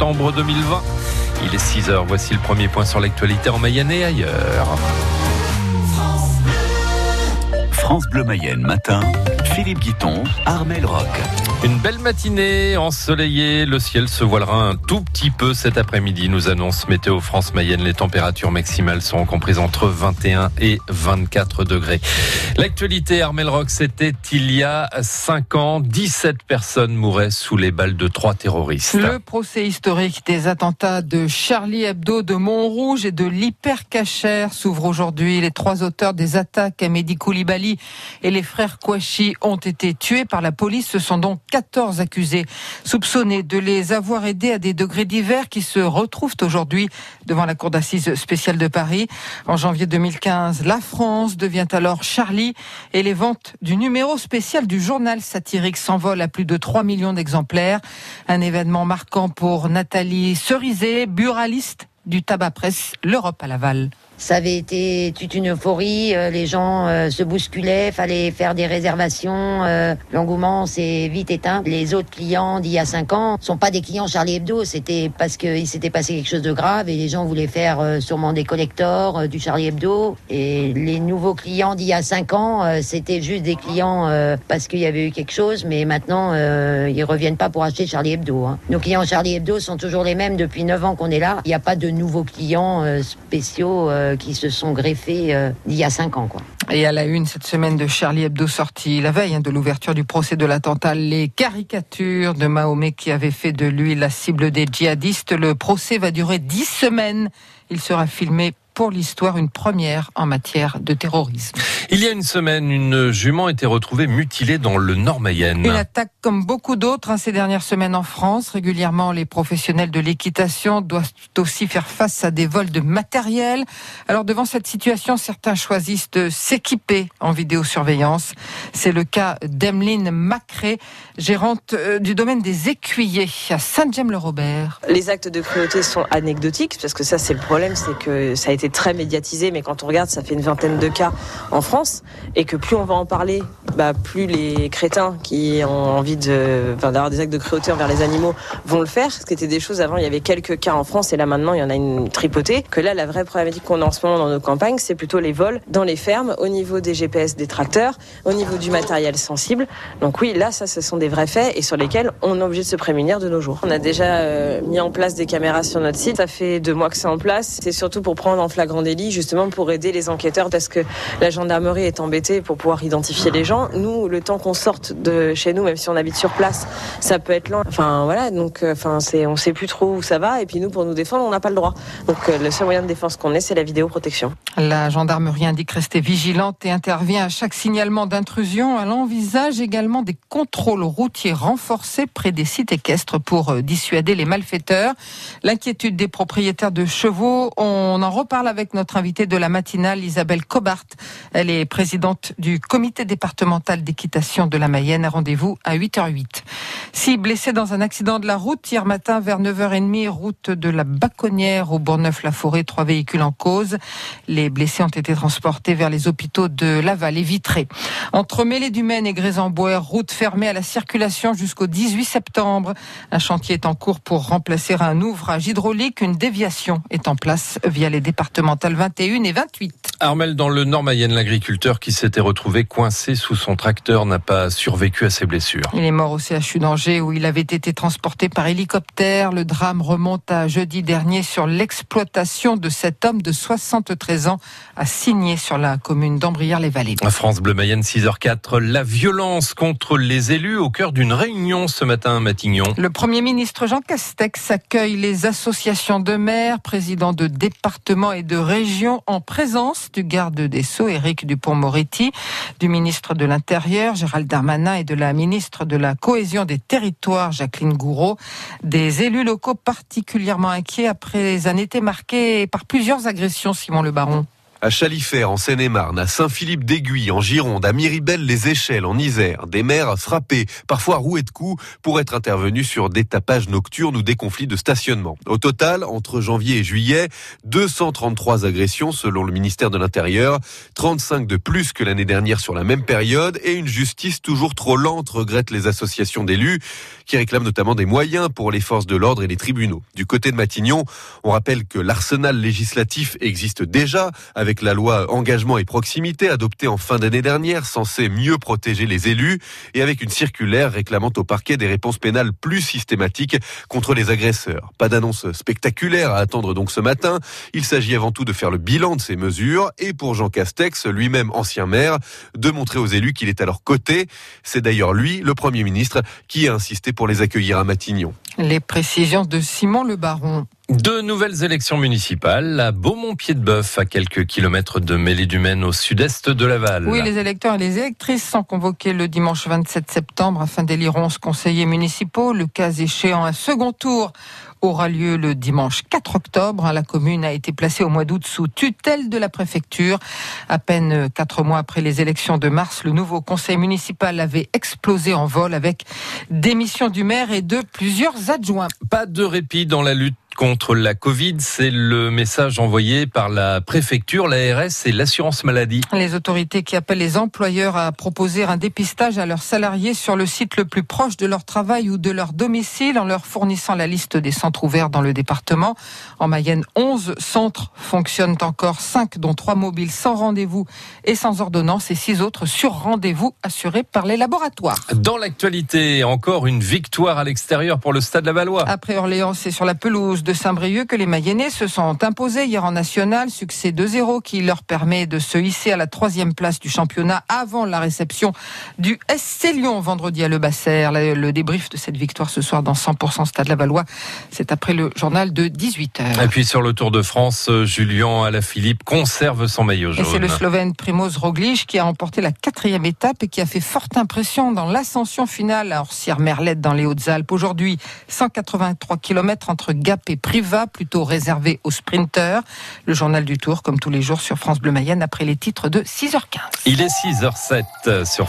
septembre 2020. Il est 6h, voici le premier point sur l'actualité en Mayenne et ailleurs. France Bleu Mayenne matin, Philippe Guiton, Armel Rock. Une belle matinée ensoleillée, le ciel se voilera un tout petit peu cet après-midi, nous annonce Météo France Mayenne. Les températures maximales seront comprises entre 21 et 24 degrés. L'actualité Armel Rock, c'était il y a 5 ans, 17 personnes mouraient sous les balles de trois terroristes. Le procès historique des attentats de Charlie Hebdo, de Montrouge et de l'hypercacher s'ouvre aujourd'hui. Les trois auteurs des attaques à Mehdi Koulibaly et les frères Kouachi ont été tués par la police. Ce sont donc 14 accusés soupçonnés de les avoir aidés à des degrés divers qui se retrouvent aujourd'hui devant la Cour d'assises spéciale de Paris. En janvier 2015, la France devient alors Charlie et les ventes du numéro spécial du journal satirique s'envolent à plus de 3 millions d'exemplaires. Un événement marquant pour Nathalie Cerizet, buraliste du tabac presse L'Europe à Laval. Ça avait été toute une euphorie, euh, les gens euh, se bousculaient, fallait faire des réservations, euh, l'engouement s'est vite éteint. Les autres clients d'il y a cinq ans sont pas des clients Charlie Hebdo, c'était parce qu'il s'était passé quelque chose de grave et les gens voulaient faire sûrement des collectors du Charlie Hebdo. Et les nouveaux clients d'il y a cinq ans, c'était juste des clients parce qu'il y avait eu quelque chose, mais maintenant ils reviennent pas pour acheter Charlie Hebdo. Hein. Nos clients Charlie Hebdo sont toujours les mêmes depuis neuf ans qu'on est là. Il n'y a pas de nouveaux clients spéciaux qui se sont greffés euh, il y a cinq ans. Quoi. Et à la une cette semaine de Charlie Hebdo sorti la veille hein, de l'ouverture du procès de l'attentat, les caricatures de Mahomet qui avait fait de lui la cible des djihadistes. Le procès va durer dix semaines. Il sera filmé pour l'histoire une première en matière de terrorisme. Il y a une semaine, une jument était retrouvée mutilée dans le Nord Mayenne. Une attaque comme beaucoup d'autres hein, ces dernières semaines en France. Régulièrement, les professionnels de l'équitation doivent aussi faire face à des vols de matériel. Alors devant cette situation, certains choisissent de s'équiper en vidéosurveillance. C'est le cas d'Emeline Macré, gérante euh, du domaine des écuyers à Saint-James-le-Robert. Les actes de cruauté sont anecdotiques parce que ça c'est le problème, c'est que ça a été très médiatisé, mais quand on regarde, ça fait une vingtaine de cas en France, et que plus on va en parler, bah, plus les crétins qui ont envie de, d'avoir des actes de cruauté envers les animaux vont le faire. Ce qui était des choses avant, il y avait quelques cas en France, et là maintenant, il y en a une tripotée. Que là, la vraie problématique qu'on a en ce moment dans nos campagnes, c'est plutôt les vols dans les fermes, au niveau des GPS des tracteurs, au niveau du matériel sensible. Donc oui, là, ça, ce sont des vrais faits et sur lesquels on est obligé de se prémunir de nos jours. On a déjà euh, mis en place des caméras sur notre site. Ça fait deux mois que c'est en place. C'est surtout pour prendre en flagrant délit, justement pour aider les enquêteurs, parce que la gendarmerie est embêtée pour pouvoir identifier les gens. Nous, le temps qu'on sorte de chez nous, même si on habite sur place, ça peut être lent. Enfin voilà, donc euh, enfin c'est, on sait plus trop où ça va, et puis nous, pour nous défendre, on n'a pas le droit. Donc euh, le seul moyen de défense qu'on ait, c'est la vidéoprotection. La gendarmerie indique rester vigilante et intervient à chaque signalement d'intrusion. Elle envisage également des contrôles routiers renforcés près des sites équestres pour euh, dissuader les malfaiteurs. L'inquiétude des propriétaires de chevaux, on en reparle avec notre invitée de la matinale, Isabelle Cobart. Elle est présidente du comité départemental d'équitation de la Mayenne. Rendez-vous à 8h08. Six blessés dans un accident de la route hier matin vers 9h30, route de la Baconnière au Bourgneuf-la-Forêt. Trois véhicules en cause. Les blessés ont été transportés vers les hôpitaux de Laval et Vitré. Entre Mêlée du Maine et Grésambois, route fermée à la circulation jusqu'au 18 septembre. Un chantier est en cours pour remplacer un ouvrage hydraulique. Une déviation est en place via les départementales 21 et 28. Armel, dans le Nord Mayenne, l'agriculteur qui s'était retrouvé coincé sous son tracteur n'a pas survécu à ses blessures. Il est mort au CHU d'Angers où il avait été transporté par hélicoptère. Le drame remonte à jeudi dernier sur l'exploitation de cet homme de 73 ans à Signé sur la commune d'Ambrières-les-Vallées. France Bleu Mayenne 6h04, la violence contre les élus au cœur d'une réunion ce matin à Matignon. Le Premier ministre Jean Castex accueille les associations de maires, présidents de départements et de régions en présence du garde des Sceaux, Éric Dupont-Moretti, du ministre de l'Intérieur, Gérald Darmanin, et de la ministre de la Cohésion des Territoires, Jacqueline Gouraud. Des élus locaux particulièrement inquiets après un été marqué par plusieurs agressions, Simon Le Baron. À Chalifert, en Seine-et-Marne, à Saint-Philippe d'Aiguille, en Gironde, à Miribel-les-Échelles, en Isère, des maires frappés, parfois roués de coups, pour être intervenus sur des tapages nocturnes ou des conflits de stationnement. Au total, entre janvier et juillet, 233 agressions selon le ministère de l'Intérieur, 35 de plus que l'année dernière sur la même période, et une justice toujours trop lente, regrettent les associations d'élus, qui réclament notamment des moyens pour les forces de l'ordre et les tribunaux. Du côté de Matignon, on rappelle que l'arsenal législatif existe déjà, la loi engagement et proximité adoptée en fin d'année dernière, censée mieux protéger les élus, et avec une circulaire réclamant au parquet des réponses pénales plus systématiques contre les agresseurs. Pas d'annonce spectaculaire à attendre donc ce matin. Il s'agit avant tout de faire le bilan de ces mesures et pour Jean Castex, lui-même ancien maire, de montrer aux élus qu'il est à leur côté. C'est d'ailleurs lui, le Premier ministre, qui a insisté pour les accueillir à Matignon. Les précisions de Simon Le Baron. Deux nouvelles élections municipales à Beaumont-Pied-de-Bœuf, à quelques kilomètres de Mêlée-du-Maine, au sud-est de Laval. Oui, les électeurs et les électrices sont convoqués le dimanche 27 septembre afin d'élire 11 conseillers municipaux. Le cas échéant, un second tour aura lieu le dimanche 4 octobre. La commune a été placée au mois d'août sous tutelle de la préfecture. À peine quatre mois après les élections de mars, le nouveau conseil municipal avait explosé en vol avec démission du maire et de plusieurs adjoints. Pas de répit dans la lutte contre la Covid. C'est le message envoyé par la préfecture, l'ARS et l'assurance maladie. Les autorités qui appellent les employeurs à proposer un dépistage à leurs salariés sur le site le plus proche de leur travail ou de leur domicile en leur fournissant la liste des centres ouverts dans le département. En Mayenne, 11 centres fonctionnent encore, 5 dont 3 mobiles sans rendez-vous et sans ordonnance et 6 autres sur rendez-vous assurés par les laboratoires. Dans l'actualité, encore une victoire à l'extérieur pour le Stade Lavallois. Après Orléans, c'est sur la pelouse de Saint-Brieuc que les Mayennais se sont imposés hier en national. Succès 2-0 qui leur permet de se hisser à la troisième place du championnat avant la réception du SC Lyon vendredi à Le Basser. Le débrief de cette victoire ce soir dans 100% Stade Lavallois, c'est après le journal de 18h. Et puis sur le Tour de France, Julien Alaphilippe conserve son maillot jaune. Et c'est le Slovène Primoz Roglic qui a remporté la quatrième étape et qui a fait forte impression dans l'ascension finale à Orsières-Merlette dans les Hautes-Alpes. Aujourd'hui, 183 km entre Gap et Priva, plutôt réservé aux sprinteurs. Le journal du Tour, comme tous les jours sur France Bleu Mayenne, après les titres de 6h15. Il est 6h07 sur